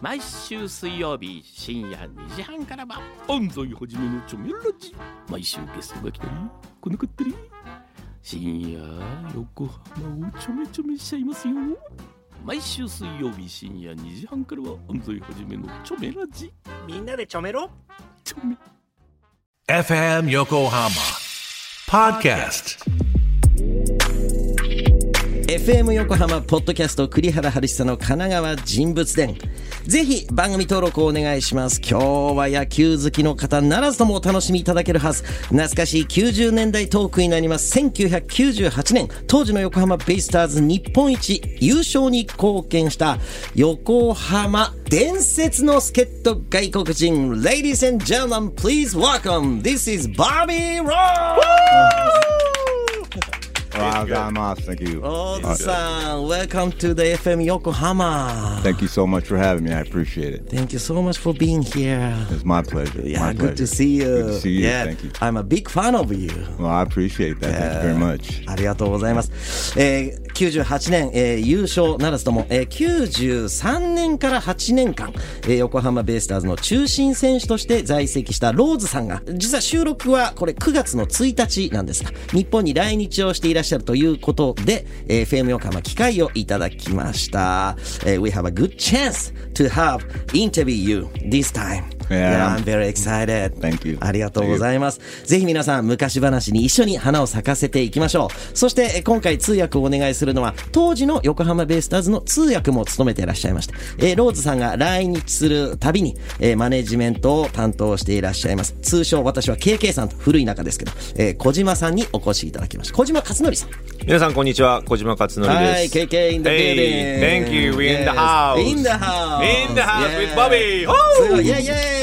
毎週水曜日深夜2時半からは安西はじめのチョメラジ。毎週ゲストが来たり来なかったり。深夜横浜をちょめちょめしちゃいますよ。毎週水曜日深夜2時半からは安西はじめのチョメラジ。みんなでちょめろ。チョメ。FM Yokohama Podcast. FM 横浜ポッドキャスト栗原春久の神奈川人物伝。ぜひ番組登録をお願いします。今日は野球好きの方ならずともお楽しみいただけるはず。懐かしい90年代トークになります。1998年。当時の横浜ベイスターズ日本一優勝に貢献した。横浜伝説の助っ人外国人。Ladies and gentlemen please welcome. This is Bobby Ross! Thank you. Old-san, welcome to the FM Yokohama. Thank you so much for having me. I appreciate it. Thank you so much for being here. It's my pleasure. Yeah, my good pleasure. to see you. Good to see you. Yeah, Thank you. I'm a big fan of you. Well, I appreciate that. Thank you very much. ありがとうございます。えー98年、えー優勝ならずとも、えー93年から8年間、えー横浜ベイスターズの中心選手として在籍したローズさんが、実は収録はこれ9月の1日なんですが、日本に来日をしていらっしゃるということで、えー、FM 横浜機会をいただきました。えー we have a good chance to have interview you this time. Yeah. I'm very excited. Thank you. ありがとうございます。ぜひ皆さん、昔話に一緒に花を咲かせていきましょう。そして、え今回通訳をお願いするのは、当時の横浜ベイスターズの通訳も務めていらっしゃいました。えーローズさんが来日するたびに、えーマネジメントを担当していらっしゃいます。通称、私は KK さんと古い中ですけど、えー小島さんにお越しいただきました。小島克則さん。皆さんこんにちは小島克則です。はい、KK in the building. Hey, thank you. We in the house. In the house. In the house with Yeah. Bobby. すごいイェイイェイ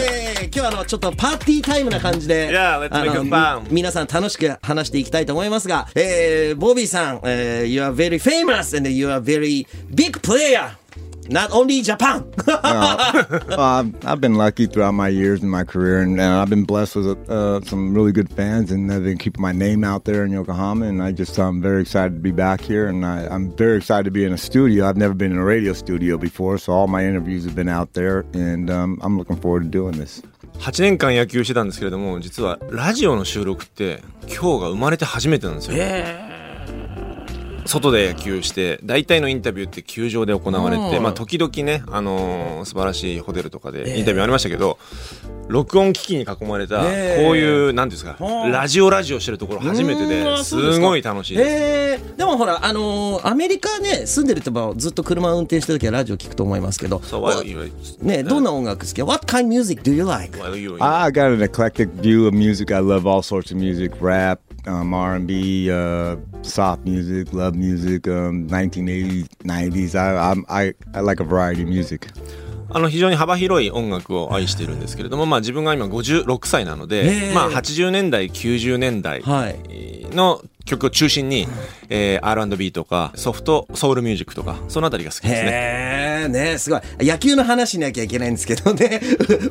今日はあのちょっとパーティータイムな感じで、 Yeah, let's あ make の it fun. み皆さん楽しく話していきたいと思いますが、えー、ボビーさん、えー、You are very famous and you are very big player. Not only Japan. well, I've, I've been lucky throughout my years in my career, and, and I've been blessed with uh, some really good fans, and they've been keeping my name out there in Yokohama. And I just I'm very excited to be back here, and I, I'm very excited to be in a studio. I've never been in a radio studio before, so all my interviews have been out there, and um, I'm looking forward to doing this. 8年間野球してたんですけれども実はラジオの収録って今日が生まれて初めてなんですよ。外で野球して大体のインタビューって球場で行われて、まあ、時々ね、あのー素晴らしいホテルとかでインタビューありましたけど、録音機器に囲まれたこういう何ですかラジオラジオしてるところ初めてですごい楽しいです。えー、でもほら、あのーアメリカね、住んでるとばずっと車運転してる時はラジオ聞くと思いますけど、So what ね、どんな音楽好き ?What kind of music do you like? what you- I got an eclectic view of music. I love all sorts of music: rap, um, R&B, uh, soft music, love music, um, 1980s, 90s. I, I'm, I I like a variety of music. あの非常に幅広い音楽を愛しているんですけれども、まあ、自分が今56歳なので、えまあ、80年代90年代はいの曲を中心に、えー R&B とかソフトソウルミュージックとかそのあたりが好きですね。へえ、ね、すごい。野球の話しなきゃいけないんですけどね。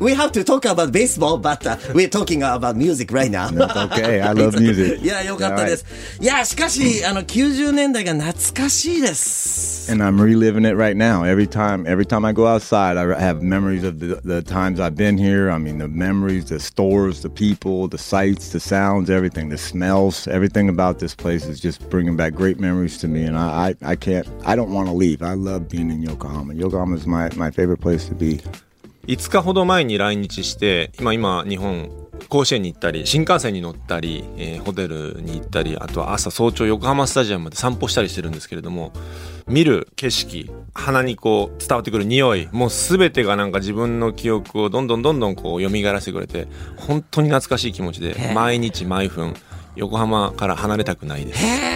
We have to talk about baseball, but、uh, we're talking about music right now. That's okay. I love music. いや、よかったです。いや、しかし、あの、90年代が懐かしいです。 And I'm reliving it right now. Every time, every time I go outside, I have memories of the, the times I've been here. I mean, the memories, the stores, the people, the sights, the sounds, everything, the smells, everything about this place is just bringing back great memories to me. And I, I, I can't, I don't want to leave. I love being in Yokohama. Yokohama is my, my favorite place to be. 5日ほど前に来日して今今日本甲子園に行ったり新幹線に乗ったり、えーホテルに行ったりあとは朝早朝横浜スタジアムまで散歩したりしてるんですけれども見る景色鼻にこう伝わってくる匂いもう全てがなんか自分の記憶をどんどんどんどんこう蘇らせてくれて本当に懐かしい気持ちで毎日毎分横浜から離れたくないです。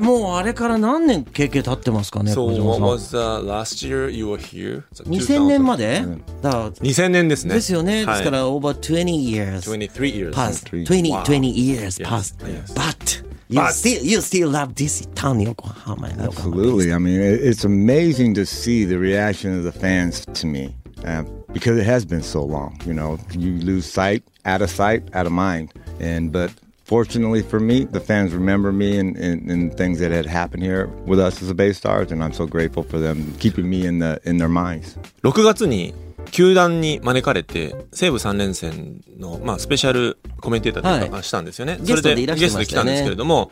えー、もうあれから何年経験経ってますかね、 So 小島 what さん was the last year you were here? 2000年まで、だから2000年ですね。ですよね。はいですから、over 20 years 23 years. past. 23 20, Wow. 20 years Yes, past. yes. But, you But- still, you still love this town, Yokohama. and Yokohama. Absolutely. I mean, it, it's amazing to see the reaction of the fans to me uh, because it has been so long. You know, you lose sight, out of sight, out of mind. And but fortunately for me, the fans remember me and, and, and things that had happened here with us as a Bay Stars, and I'm so grateful for them keeping me in the in their minds. 6月に球団に招かれて西武3連戦の、まあ、スペシャルコメンテーターというか、はいしたんですよね。ゲストでいらっしゃゲいましたよねストで来たんですけれども、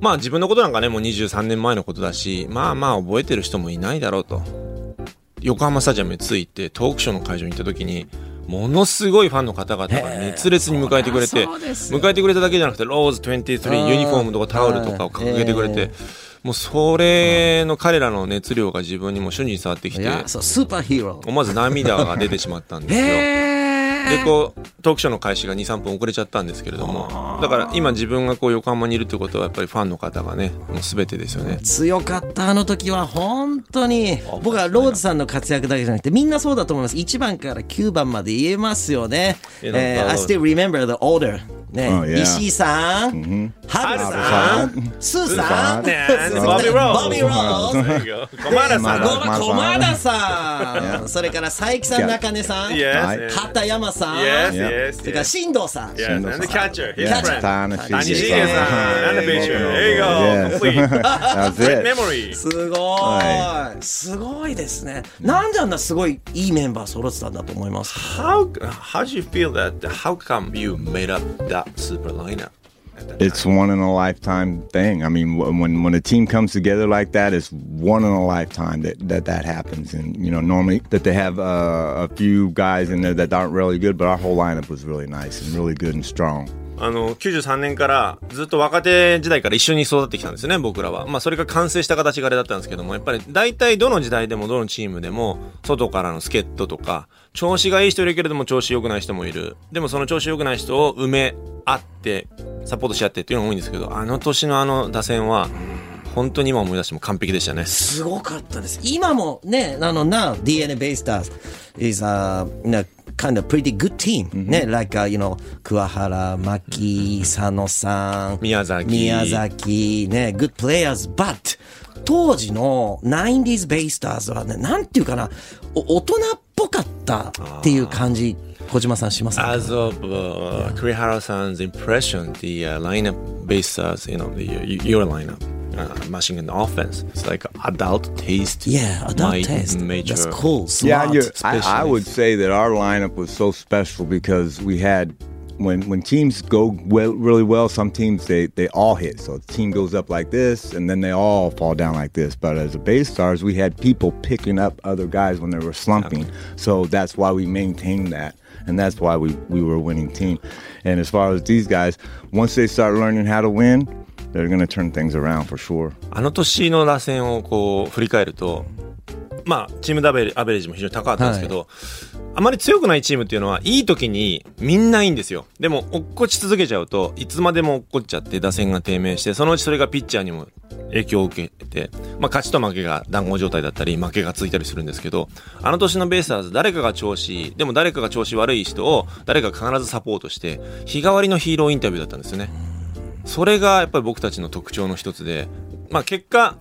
まあ自分のことなんかね、もう23年前のことだし、まあまあ覚えてる人もいないだろうと。横浜スタジアムに着いてトークショーの会場に行った時に、ものすごいファンの方々が熱烈に迎えてくれて、迎えてくれただけじゃなくて、ローズ23ユニフォームとかタオルとかを掲げてくれはいて、もうそれの彼らの熱量が自分にも瞬時に伝わってきて、い。やそうスーパーヒーロー思わず涙が出てしまったんですよ。へでこうトークショーの開始が23分遅れちゃったんですけれどもだから今自分がこう横浜にいるってことはやっぱりファンの方がねもう全てですよね。強かったあの時は本当に。僕はローズさんの活躍だけじゃなくてみんなそうだと思います。1番から9番まで言えますよね、えー I still remember the order ね、石井さん、ハ、さん、スーさん、それから佐伯さん、中根さん、畑、山さん、yes, から藤さん、すごい、すごいですね。なんであんなすごいいいメンバー揃ってたんだと思いますか？How, how you feel that? How come you made that? Super lineup It's one in a lifetime thing. I mean, when when a team comes together like that, it's one in a lifetime that that, that happens. And you know, normally that they have uh, a few guys in there that aren't really good, but our whole lineup was really nice and really good and strong. あの、93年からずっと若手時代から一緒に育ってきたんですね、僕らは。まあ、それが完成した形があれだったんですけども、やっぱり大体どの時代でもどのチームでも、外からの助っ人とか、調子がいい人いるけれども調子良くない人もいる。でもその調子良くない人を埋め合って、サポートし合ってっていうのが多いんですけど、あの年のあの打線は、本当に今思い出しても完璧でしたね。すごかったです。今もね、あの、now DNA Baystars is a kind of pretty good team. ね、like, uh, you know, 桑原、牧、佐野さん、宮崎宮崎、ね、good players, but 当時の 90s Baystars はね、なんていうかな、お大人っぽかったっていう感じ、小島さんしますか As of uh, Kurihara-san's impression, the uh, lineup based as you know the uh, your lineup, uh, mashing in the offense, it's like adult taste. Yeah, adult my taste. Major. That's cool. Yeah, Smart. you're, I, I would say that our lineup was so special because we had when when teams go well, really well, some teams they they all hit. So the team goes up like this, and then they all fall down like this. But as a base stars, we had people picking up other guys when they were slumping. So that's why we maintained that, and that's why we we were a winning team. And as far as these guys, once they start learning how to win, they're going to turn things around for sure. あの年の打線をこう振り返ると、まあチームダベアベレージも非常に高かったんですけど、あまり強くないチームっていうのはいい時にみんないいんですよ。でも落っこち続けちゃうといつまでも落っこっちゃって打線が低迷してそのうちそれがピッチャーにも影響を受けて、まあ勝ちと負けが団子状態だったり負けがついたりするんですけど、あの年のベイスターズ誰かが調子いい、でも誰かが調子悪い人を誰か必ずサポートして日替わりのヒーローインタビューだったんですよね。それがやっぱり僕たちの特徴の一つで、まあ結果、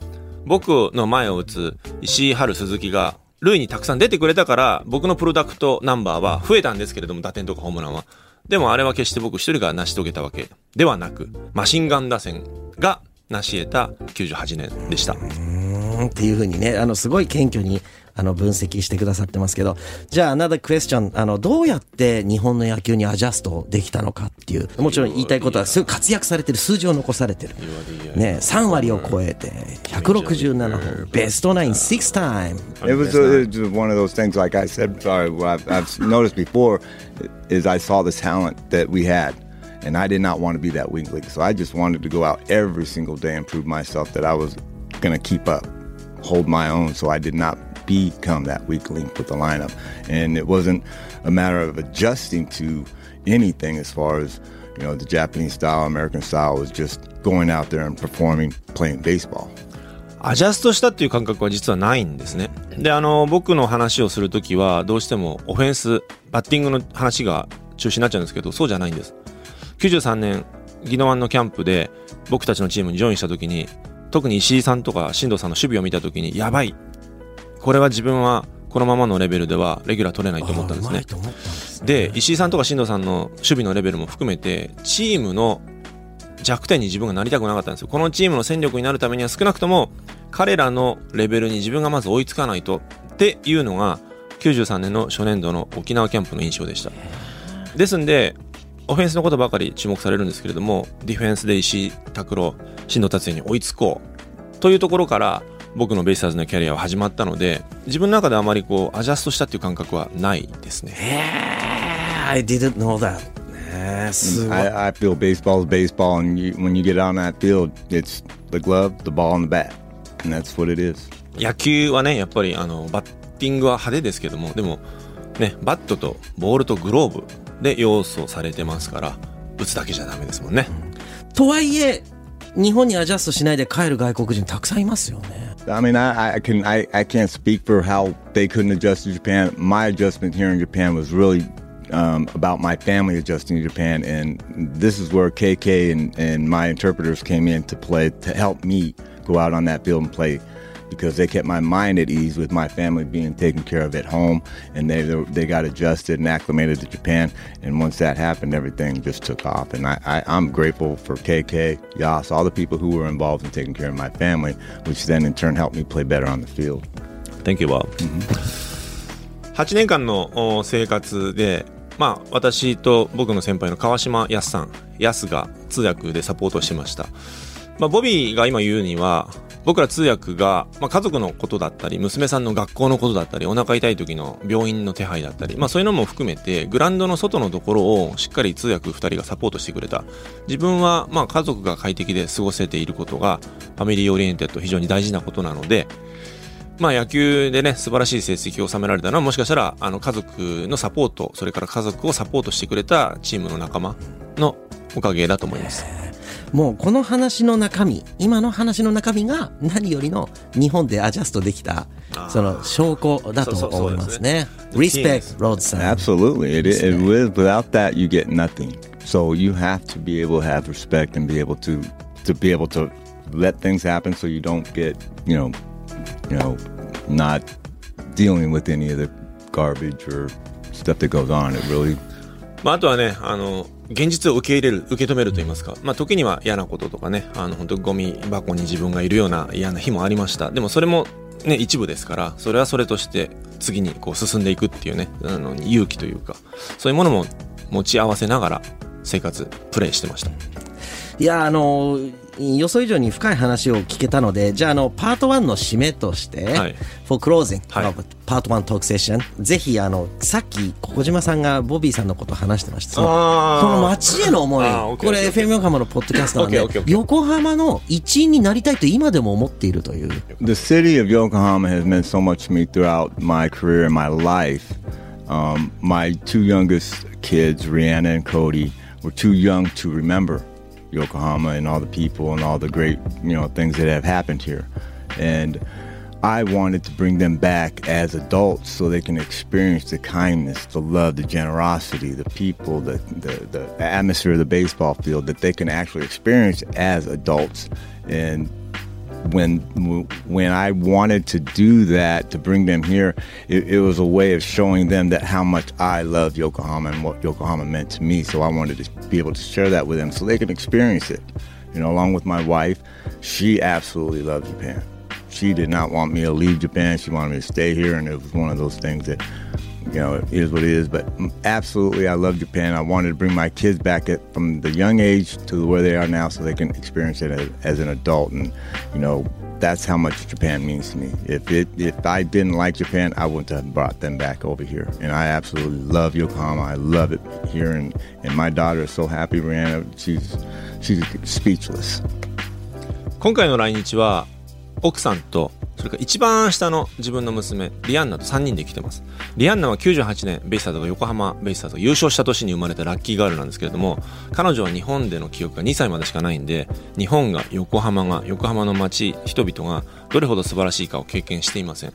僕の前を打つ石井春鈴木が、塁にたくさん出てくれたから、僕のプロダクトナンバーは増えたんですけれども、打点とかホームランは。でもあれは決して僕一人が成し遂げたわけではなく、マシンガン打線が成し得た98年でした。うんっていうふうにね、あの、すごい謙虚に、あの、分析してくださってますけど、じゃあ、another question、あの、どうやって日本の野球にアジャストできたのかっていう、もちろん言いたいことは、すごい活躍されてる、数字を残されてる。ね、3割を超えて、167本、ベストナイン6 time。It was, a, it was one of those things, like I said, sorry, I've noticed before, is I saw the talent that we had, and I did not want to be that weak link. So I just wanted to go out every single day and prove myself that I was going to keep up, hold my own. So I did not become that weak link with the lineup. And it wasn't a matter of adjusting to anything as far as, you know, the Japanese style, American style, it was just going out there and performing, playing baseball. アジャストしたっていう感覚は実はないんですね。で、あの、僕の話をするときは、どうしてもオフェンス、バッティングの話が中心になっちゃうんですけど、そうじゃないんです。 93年、宜野湾のキャンプで、僕たちのチームにジョインしたときに、特に石井さんとか新藤さんの守備を見たときに、やばい。これは自分は、このままのレベルでは、レギュラー取れないと思ったんですね。ですねで、石井さんとか新藤さんの守備のレベルも含めて、チームの弱点に自分がなりたくなかったんですよ。このチームの戦力になるためには少なくとも、彼らのレベルに自分がまず追いつかないとっていうのが、93年の初年度の沖縄キャンプの印象でしたですんでオフェンスのことばかり注目されるんですけれどもディフェンスで石井拓郎新藤達也に追いつこうというところから僕のベイスターズのキャリアは始まったので自分の中であまりこうアジャストしたっていう感覚はないですね。へー I didn't know that ねすごい。I, I feel baseball is baseball, and you, when you get on that field, it's the glove, the ball, and the bat, and that's what it is. 野球はねやっぱりあのバッティングは派手ですけどもでもねバットとボールとグローブで要素されてますから打つだけじゃダメですもんね、とはいえ日本にアジャストしないで帰る外国人たくさんいますよね I mean, I, I can I, I can't speak for how they couldn't adjust to Japan. My adjustment here in Japan was really um, about my family adjusting to Japan, and this is where KK and, and my interpreters came in to play to help me go out on that field and play because they kept my mind at ease with my family being taken care of at home, and they they got adjusted and acclimated to Japan. And once that happened, everything just took off. And I, I I'm grateful for KK, Yas, all the people who were involved in taking care of my family, which then in turn helped me play better on the field. Thank you, Bob、8年間のお生活でまあ私と僕の先輩の川島康さん康が通訳でサポートしてました、 まあ、ボビーが今言うには僕ら通訳が、まあ、家族のことだったり娘さんの学校のことだったりお腹痛い時の病院の手配だったり、まあ、そういうのも含めてグラウンドの外のところをしっかり通訳2人がサポートしてくれた自分はまあ家族が快適で過ごせていることが family oriented 非常に大事なことなのでまあ野球でね、素晴らしい成績を収められたのは、もしかしたら、あの、家族のサポート、それから家族をサポートしてくれたチームの仲間のおかげだと思います。もうこの話の中身今の話の中身が何よりの日本でアジャストできたその証拠だと思いますね。リスペクト、ローズさん。Absolutely, it, it. Without that, you get nothing. So you have to be able to have respect and be able to to be able to let things happen, so you don't get you know, you know, not dealing with any of the garbage or stuff that goes on. It really まあ、あとはね、あの、現実を受け入れる、受け止めると言いますか、まあ、時には嫌なこととかね、あの、本当ゴミ箱に自分がいるような嫌な日もありました。でもそれもね、一部ですから、それはそれとして次にこう進んでいくっていうね、あの、勇気というか、そういうものも持ち合わせながら生活、プレイしてました。いやあの予想以上に深い話を聞けたのでじゃああのパート1の締めとして、はい For closing、はいパート1トークセッションぜひあのさっき小島さんがボビーさんのことを話してましたその街への思いこれ FM 横浜のポッドキャストなんで横浜の一員になりたいと今でも思っているという the city of Yokohama has meant so much to me throughout my career and my life. Um, my two youngest kids, Rihanna and Cody, were too young to remember Yokohama and all the people and all the great, you know, things that have happened here. And I wanted to bring them back as adults so they can experience the kindness, the love, the generosity, the people, the, the, the atmosphere of the baseball field that they can actually experience as adults. And when when I wanted to do that to bring them here, it, it was a way of showing them that how much I love Yokohama and what Yokohama meant to me. So I wanted to be able to share that with them so they can experience it. You know, along with my wife, she absolutely loved Japan. She did not want me to leave Japan. She wanted me to stay here, and it was one of those things that you know, it is what it is. But absolutely, I love Japan. I wanted to bring my kids back at, from the young age to where they are now, so they can experience it as, as an adult. And you know, that's how much Japan means to me. If it, if I didn't like Japan, I wouldn't have brought them back over here. And I absolutely love Yokohama. I love it here, and and my daughter is so happy. Rihanna, she's she's speechless. 今回の来日は奥さんと それから一番下の自分の娘リアンナと3人で来てます。リアンナは98年ベイスターズが横浜ベイスターズが優勝した年に生まれたラッキーガールなんですけれども彼女は日本での記憶が2歳までしかないんで日本が横浜が横浜の街人々がどれほど素晴らしいかを経験していません。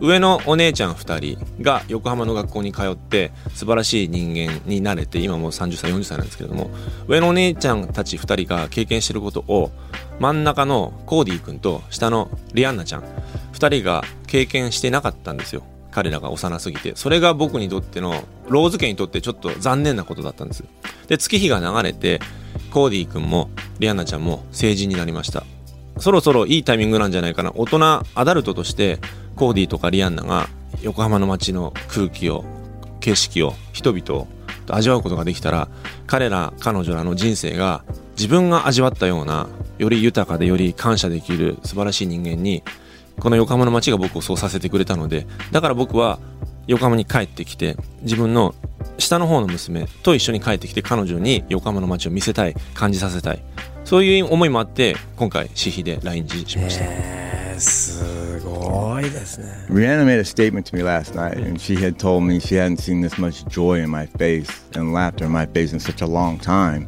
上のお姉ちゃん2人が横浜の学校に通って素晴らしい人間になれて今もう30歳40歳なんですけれども上のお姉ちゃんたち2人が経験してることを真ん中のコーディー君と下のリアンナちゃん2人が経験してなかったんですよ。彼らが幼すぎて。それが僕にとってのローズ家にとってちょっと残念なことだったんです。で月日が流れてコーディー君もリアンナちゃんも成人になりました。そろそろいいタイミングなんじゃないかな。大人アダルトとしてコーディとかリアンナが横浜の街の空気を景色を人々を味わうことができたら彼ら彼女らの人生が自分が味わったようなより豊かでより感謝できる素晴らしい人間にこの横浜の街が僕をそうさせてくれたのでだから僕は横浜に帰ってきて自分の下の方の娘と一緒に帰ってきて彼女に横浜の街を見せたい感じさせたいそういう思いもあって今回私費で来日しました、えー、すごいですね Rihanna made a statement to me last night, and she had told me she hadn't seen this much joy in my face and laughter in my face in such a long time.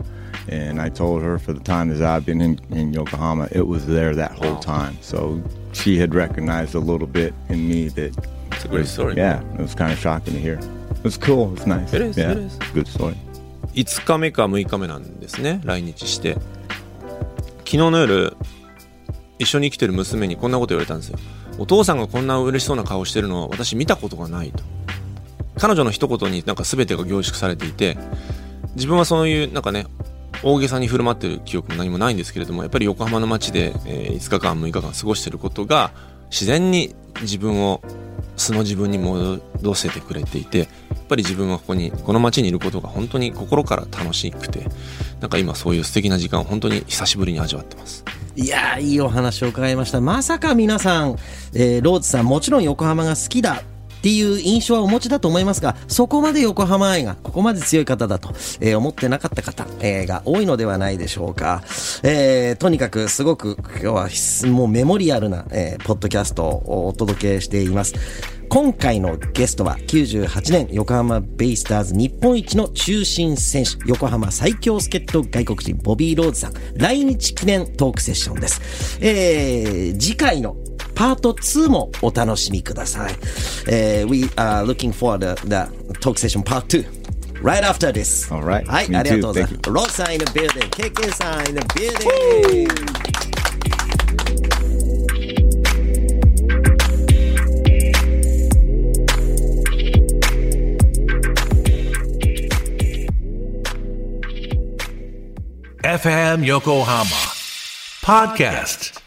And I told her for the time that I've been in, in Yokohama, it was there that whole time. So she had recognized a little bit in me that. It's a great story. Yeah, it was kind of shocking to hear. It was cool. It's nice. It is, Yeah, it is. Good story. 5日目か6日目なんですね来日して昨日の夜一緒に生きてる娘にこんなこと言われたんですよお父さんがこんな嬉しそうな顔してるの私見たことがないと彼女の一言になんか全てが凝縮されていて自分はそういうなんかね大げさに振る舞ってる記憶も何もないんですけれどもやっぱり横浜の街で、えー5日間6日間過ごしてることが自然に自分を素の自分に戻せてくれていてやっぱり自分はここにこの街にいることが本当に心から楽しくてなんか今そういう素敵な時間を本当に久しぶりに味わってます。いやーいいお話を伺いました。まさか皆さん、えーローズさんもちろん横浜が好きだっていう印象はお持ちだと思いますがそこまで横浜愛がここまで強い方だと、えー思ってなかった方、えーが多いのではないでしょうか、えーとにかくすごく今日はもうメモリアルな、えーポッドキャストをお届けしています。今回のゲストは98年横浜ベイスターズ日本一の中心選手横浜最強助っ人外国人ボビー・ローズさん。来日記念トークセッションです、えー次回のパート2もお楽しみください、えー We are looking for the, the talk session part 2 right after this Alright. はいありがとうござい.ます Thank ローズさん in the building KK さん in the building FM Yokohama Podcast.